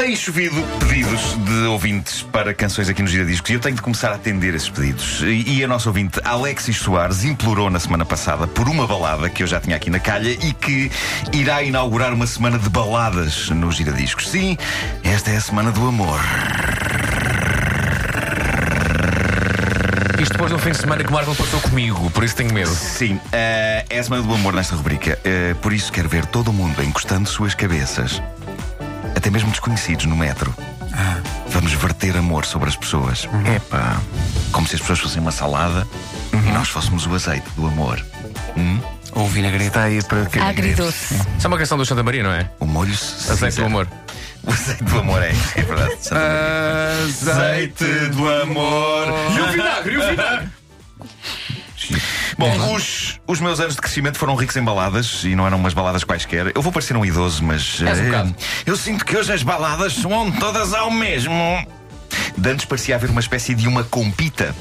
Tem chovido pedidos de ouvintes para canções aqui no Gira Discos e eu tenho de começar a atender esses pedidos. E, e a nossa ouvinte Alexis Soares implorou na semana passada por uma balada que eu já tinha aqui na calha e que irá inaugurar uma semana de baladas no Gira Discos. Sim, esta é a semana do amor. Isto depois de um fim de semana que o Marco passou comigo, por isso tenho medo. Sim, eh, é a semana do amor nesta rubrica. Eh, por isso quero ver todo o mundo encostando suas cabeças, até mesmo desconhecidos no metro. Vamos verter amor sobre as pessoas. Epá, como se as pessoas fossem uma salada e nós fôssemos o azeite do amor. Hum? Ou vinagrete. Está aí para que Agridoce. Isso é uma canção do Santa Maria, não é? O molho Azeite do amor. O azeite do amor é, é verdade. Azeite do amor. E o vinagre, e o vinagre. Bom, os, os meus anos de crescimento foram ricos em baladas e não eram umas baladas quaisquer. Eu vou parecer um idoso, mas. És um eh, bocado. eu sinto que hoje as baladas soam todas ao mesmo. De antes parecia haver uma espécie de uma compita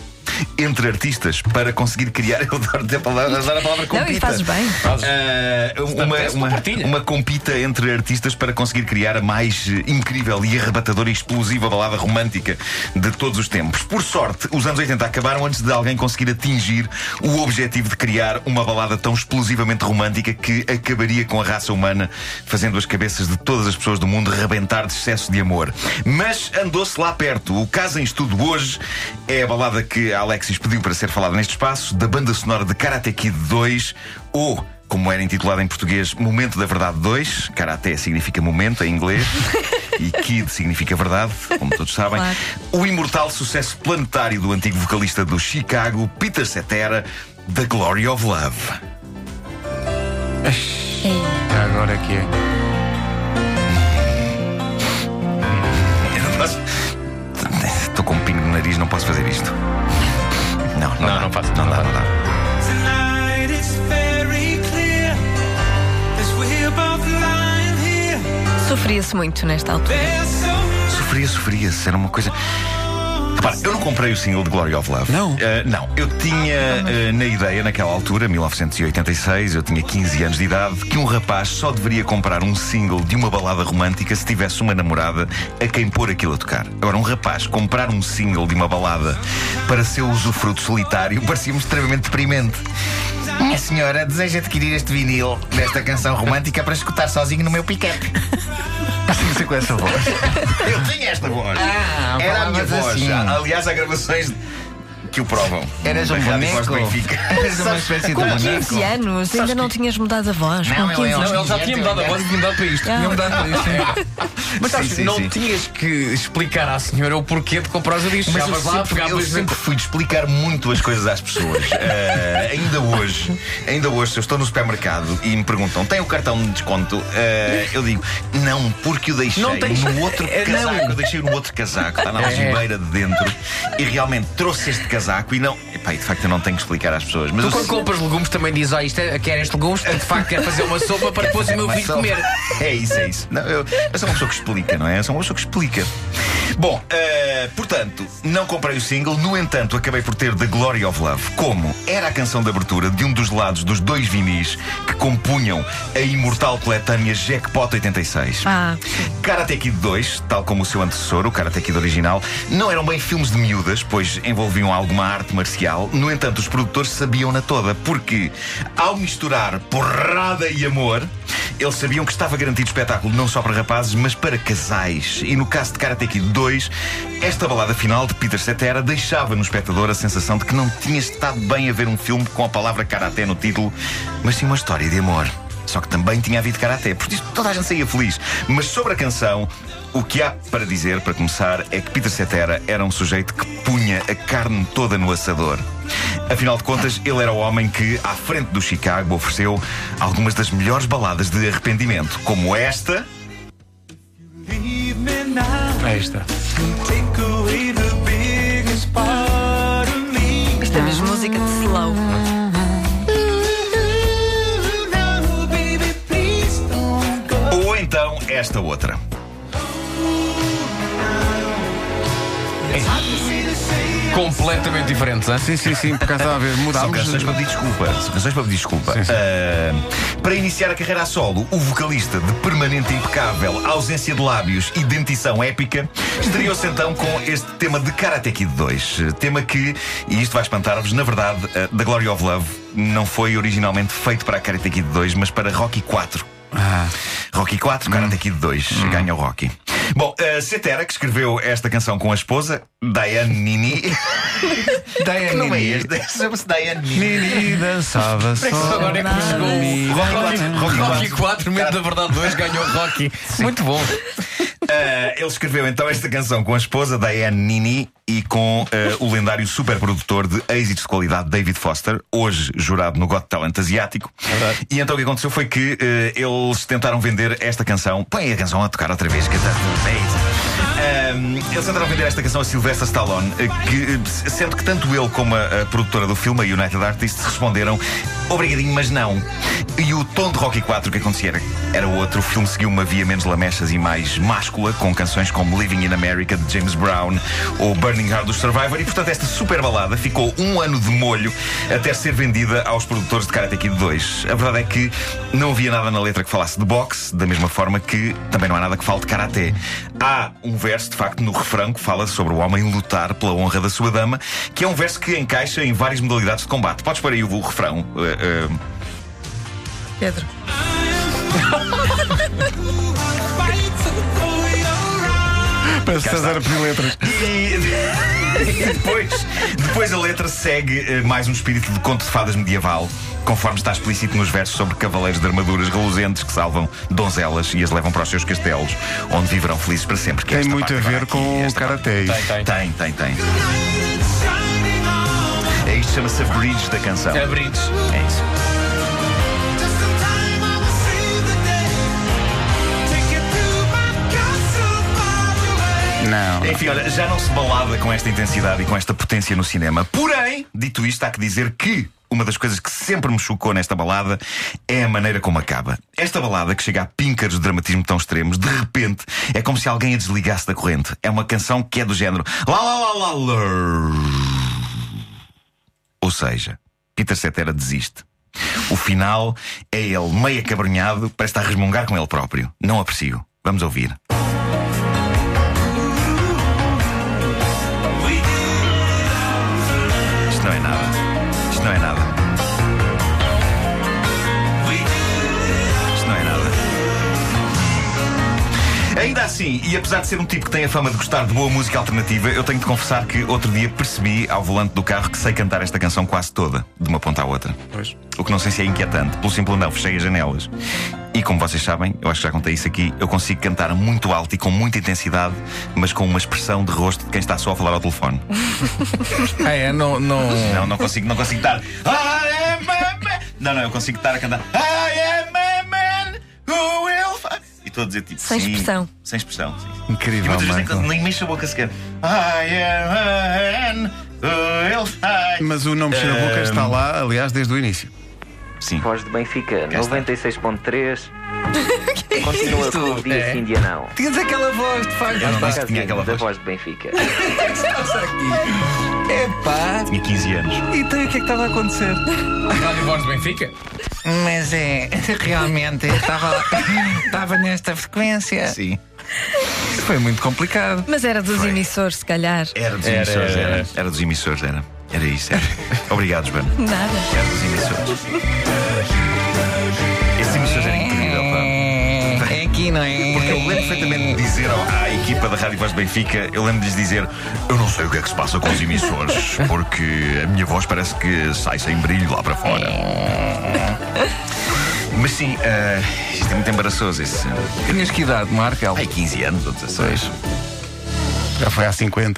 entre artistas para conseguir criar. Eu adoro a palavra, a palavra Não, compita. e fazes bem. Eh, uma, uma, uma compita entre artistas para conseguir criar a mais eh, incrível e arrebatadora e explosiva balada romântica de todos os tempos. Por sorte, os anos 80 acabaram antes de alguém conseguir atingir o objetivo de criar uma balada tão explosivamente romântica que acabaria com a raça humana, fazendo as cabeças de todas as pessoas do mundo rebentar de excesso de amor. Mas andou-se lá perto. O caso em estudo hoje é a balada que a Alexis pediu para ser falada neste espaço, da banda sonora de Karate Kid 2, ou como era intitulado em português, Momento da Verdade 2. Karate significa momento em inglês. e Kid significa verdade, como todos sabem. Claro. O imortal sucesso planetário do antigo vocalista do Chicago, Peter Cetera, The Glory of Love. Agora que é. Eu não posso. Estou com um pingo no nariz, não posso fazer isto. Não, não, Não, dá. não faço, Não não dá, não dá. Tonight it's very clear as we're both lying here. Sofria-se muito nesta altura. Sofria, sofria-se, era uma coisa. Repara, eu não comprei o single de Glory of Love. Não? Eh, não, eu tinha eh, na ideia, naquela altura, 1986, eu tinha 15 anos de idade, que um rapaz só deveria comprar um single de uma balada romântica se tivesse uma namorada a quem pôr aquilo a tocar. Agora, um rapaz comprar um single de uma balada para seu usufruto solitário parecia-me extremamente deprimente. Minha senhora deseja adquirir este vinil desta canção romântica para escutar sozinho no meu pick-up. Assim ser com essa voz. Eu tenho esta voz. Minha voz. assim. Aliás, há gravações que o provam. Eras um boneco. Eras uma espécie de Com boneco. 15 anos, ainda não tinhas mudado a voz. Não, Com ele 15 é um- anos. Não, ele já tinha mudado a voz e tinha mudado para isto. Tinha mudado para isto. Mas sabes, não tinhas que explicar à senhora o porquê de comprar os discos. Mas eu sempre, eu sempre fui de explicar muito as coisas às pessoas. Eh, ainda hoje, ainda hoje, se eu estou no supermercado e me perguntam, tem o cartão de desconto? Eh, eu digo, não, porque o deixei no outro não. casaco. Eu deixei no outro casaco, está na algibeira de dentro. E realmente trouxe este casaco e não. Epá, e de facto eu não tenho que explicar às pessoas. Mas Tu quando sei- compras legumes também dizes, ó, isto é, quer estes legumes, de facto quer fazer uma sopa para depois o meu filho comer. É isso, é isso. Não, eu, eu sou uma pessoa que explica, não é? Eu sou uma pessoa que explica. Bom, eh, portanto, não comprei o single, no entanto, acabei por ter The Glory of Love. Como? Era a canção de abertura de um dos lados dos dois vinis que compunham a imortal coletânea Jackpot 86. Ah, Karate Kid 2, tal como o seu antecessor, o Karate Kid original, não eram bem filmes de miúdas, pois envolviam alguma arte marcial. No entanto, os produtores sabiam-na toda, porque ao misturar porrada e amor, eles sabiam que estava garantido espetáculo não só para rapazes, mas para casais. E no caso de Karate Kid 2, esta balada final de Peter Cetera deixava no espectador a sensação de que não tinha estado bem a ver um filme com a palavra karate no título, mas sim uma história de amor. Só que também tinha havido karaté, por isso toda a gente saía feliz. Mas sobre a canção, o que há para dizer, para começar, é que Peter Cetera era um sujeito que punha a carne toda no assador. Afinal de contas, ele era o homem que, à frente do Chicago, ofereceu algumas das melhores baladas de arrependimento, como esta. Of me. isto é mesmo música de slow. Ou então esta outra. Completamente diferentes, hein? Sim, sim, sim, por acaso estava a ver, São mudámos. canções para pedir desculpa. São canções para pedir desculpa. Sim, sim. Ah, para iniciar a carreira a solo, o vocalista de permanente impecável, ausência de lábios e dentição épica, estreou-se então com este tema de Karate Kid 2. Eh, Tema que, e isto vai espantar-vos, na verdade, eh, The Glory of Love não foi originalmente feito para a Karate Kid 2, mas para Rocky 4. Ah, Rocky 4, Karate Kid 2. Ganha o Rocky. Bom, a Cetera, que escreveu esta canção com a esposa, Diane Nini. Diane nome é Nini. este? Chama-se Diane Nini. Nini dançava só. Agora é que chegou o Rocky, Rocky Rocky 4, medo da verdade 2, ganhou o Rocky. Muito bom. Ah, ele escreveu então esta canção com a esposa Diane Nini e com ah, o lendário superprodutor de êxitos de qualidade David Foster, hoje jurado no Got Talent asiático. E então o que aconteceu foi que ah, eles tentaram vender esta canção. Põe a canção a tocar outra vez, que é isso. Ahm, eles tentaram vender esta canção a Sylvester Stallone, eh, que, sendo que tanto ele como a, a produtora do filme, a United Artists, responderam obrigadinho, mas não. E o tom de Rocky 4 que acontecia era, era outro. O filme seguiu uma via menos lamechas e mais máscula, com canções como Living in America de James Brown ou Burning Heart do Survivor. E portanto, esta super balada ficou um ano de molho até ser vendida aos produtores de Karate Kid 2. A verdade é que não havia nada na letra que falasse de boxe, da mesma forma que também não há nada que fale de karaté. Há um verso, de facto, no refrão que fala sobre o homem lutar pela honra da sua dama, que é um verso que encaixa em várias modalidades de combate. Podes pôr aí o, refrão. eh, eh, Pedro. que César a pedir letras. E, e depois, depois a letra segue eh, mais um espírito de conto de fadas medieval, conforme está explícito nos versos sobre cavaleiros de armaduras reluzentes que salvam donzelas e as levam para os seus castelos, onde viverão felizes para sempre. que é Tem muito a ver aqui, com o karaté. Tem, tem. Tem, tem. É isto chama-se a bridge da canção. É Brites. É isso. Não. Enfim, olha, já não se balada com esta intensidade e com esta potência no cinema. Porém, dito isto, há que dizer que uma das coisas que sempre me chocou nesta balada é a maneira como acaba. Esta balada, que chega a píncaros de dramatismo tão extremos, de repente é como se alguém a desligasse da corrente. É uma canção que é do género. Lá, lá, lá, lá, lá. Ou seja, Peter Cetera desiste. O final é ele meio acabrunhado, parece estar a resmungar com ele próprio. Não aprecio. Vamos ouvir. Isto não é nada. Isto não é nada. Ainda assim, e apesar de ser um tipo que tem a fama de gostar de boa música alternativa, eu tenho de confessar que outro dia percebi ao volante do carro que sei cantar esta canção quase toda, de uma ponta à outra. Pois. O que não sei se é inquietante, pelo simples não, fechei as janelas. E como vocês sabem, eu acho que já contei isso aqui, eu consigo cantar muito alto e com muita intensidade, mas com uma expressão de rosto de quem está só a falar ao telefone. Ah, é? Não. não... Não, não consigo, não consigo estar. Não, não, eu consigo estar a cantar. I am a man who will. fi-" E estou a dizer tipo. Sem sim, expressão. Sem expressão, sim. Incrível, E muitas vezes Michael. nem, nem mexo a boca sequer. I am a will. fi-" Mas o não mexer a boca está lá, aliás, desde o início. Sim. Voz de Benfica, Cá está. 96.3. Continua com o dia É. sim, dia não. Tinhas aquela voz, de facto. Eu não disse que tinha aquela da voz. voz de Benfica. Epá. Tinha 15 anos. Então o que é que estava a acontecer? Rádio Voz de Benfica? Mas é, realmente, eu estava, estava nesta frequência. Sim. Foi muito complicado. Mas era dos emissores, se calhar. Era dos Era, emissores, era. era. Era dos emissores, era. Era isso, era. Obrigado, Joana. Nada. Era dos emissores aqui, não é? Porque eu lembro perfeitamente de dizer à equipa da Rádio Voz de Benfica, eu lembro de lhes dizer: Eu não sei o que é que se passa com os emissores, porque a minha voz parece que sai sem brilho lá para fora. Mas sim, ah, isto é muito embaraçoso. Esse, Tinhas que idade, Marco? ai, 15 anos ou 16. Já foi há 50.